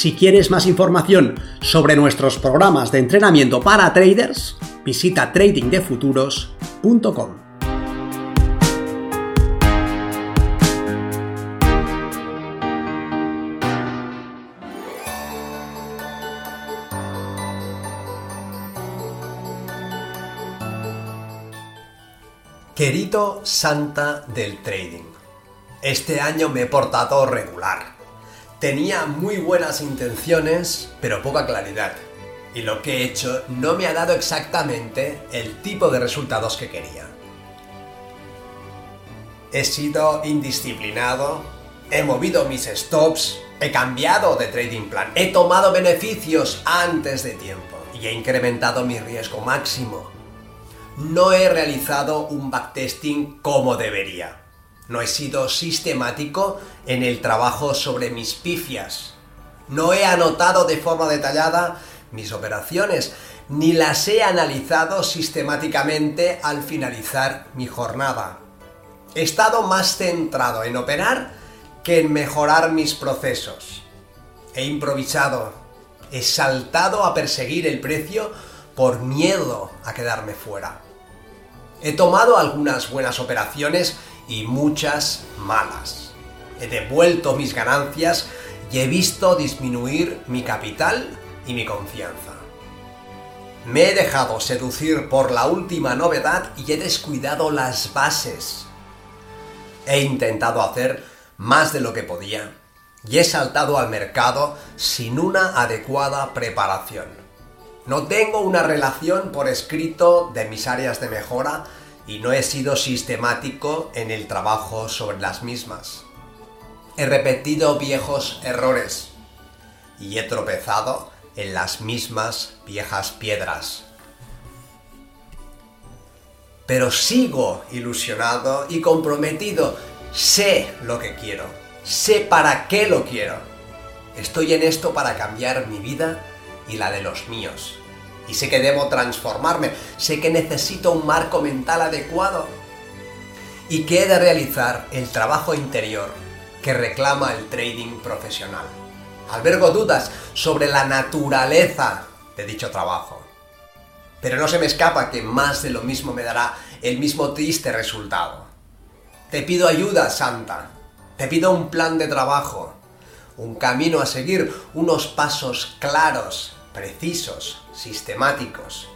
Si quieres más información sobre nuestros programas de entrenamiento para traders, visita tradingdefuturos.com. Querido Santa del Trading, este año me he portado regular Tenía muy buenas intenciones, pero poca claridad. Y lo que he hecho no me ha dado exactamente el tipo de resultados que quería. He sido indisciplinado, he movido mis stops, he cambiado de trading plan, he tomado beneficios antes de tiempo y he incrementado mi riesgo máximo. No he realizado un backtesting como debería. No he sido sistemático en el trabajo sobre mis pifias. No he anotado de forma detallada mis operaciones, ni las he analizado sistemáticamente al finalizar mi jornada. He estado más centrado en operar que en mejorar mis procesos. He improvisado, he saltado a perseguir el precio por miedo a quedarme fuera. He tomado algunas buenas operaciones y muchas malas. He devuelto mis ganancias y he visto disminuir mi capital y mi confianza. Me he dejado seducir por la última novedad y he descuidado las bases. He intentado hacer más de lo que podía y he saltado al mercado sin una adecuada preparación. No tengo una relación por escrito de mis áreas de mejora y no he sido sistemático en el trabajo sobre las mismas. He repetido viejos errores y he tropezado en las mismas viejas piedras. Pero sigo ilusionado y comprometido. Sé lo que quiero. Sé para qué lo quiero. Estoy en esto para cambiar mi vida y la de los míos y sé que debo transformarme, sé que necesito un marco mental adecuado y que he de realizar el trabajo interior que reclama el trading profesional. Albergo dudas sobre la naturaleza de dicho trabajo. Pero no se me escapa que más de lo mismo me dará el mismo triste resultado. Te pido ayuda, Santa. Te pido un plan de trabajo, un camino a seguir, unos pasos claros precisos, sistemáticos.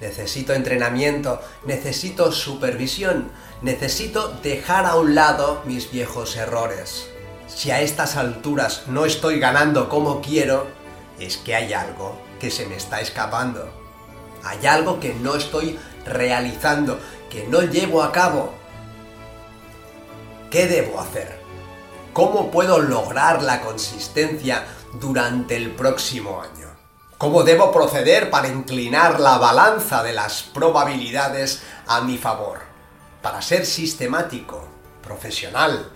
Necesito entrenamiento, necesito supervisión, necesito dejar a un lado mis viejos errores. Si a estas alturas no estoy ganando como quiero, es que hay algo que se me está escapando. Hay algo que no estoy realizando, que no llevo a cabo. ¿Qué debo hacer? ¿Cómo puedo lograr la consistencia durante el próximo año? ¿Cómo debo proceder para inclinar la balanza de las probabilidades a mi favor? Para ser sistemático, profesional,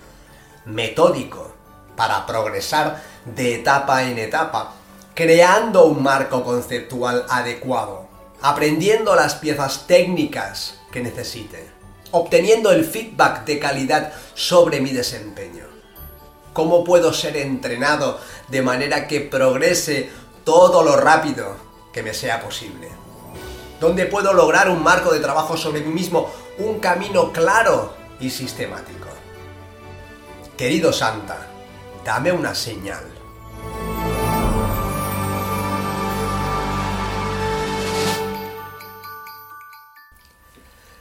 metódico, para progresar de etapa en etapa, creando un marco conceptual adecuado, aprendiendo las piezas técnicas que necesite, obteniendo el feedback de calidad sobre mi desempeño. ¿Cómo puedo ser entrenado de manera que progrese todo lo rápido que me sea posible. Donde puedo lograr un marco de trabajo sobre mí mismo, un camino claro y sistemático. Querido Santa, dame una señal.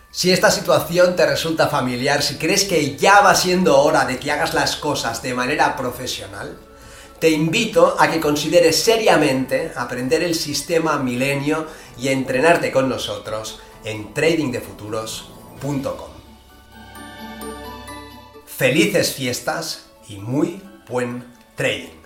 Si esta situación te resulta familiar, si crees que ya va siendo hora de que hagas las cosas de manera profesional, te invito a que consideres seriamente aprender el sistema milenio y entrenarte con nosotros en tradingdefuturos.com. Felices fiestas y muy buen trading.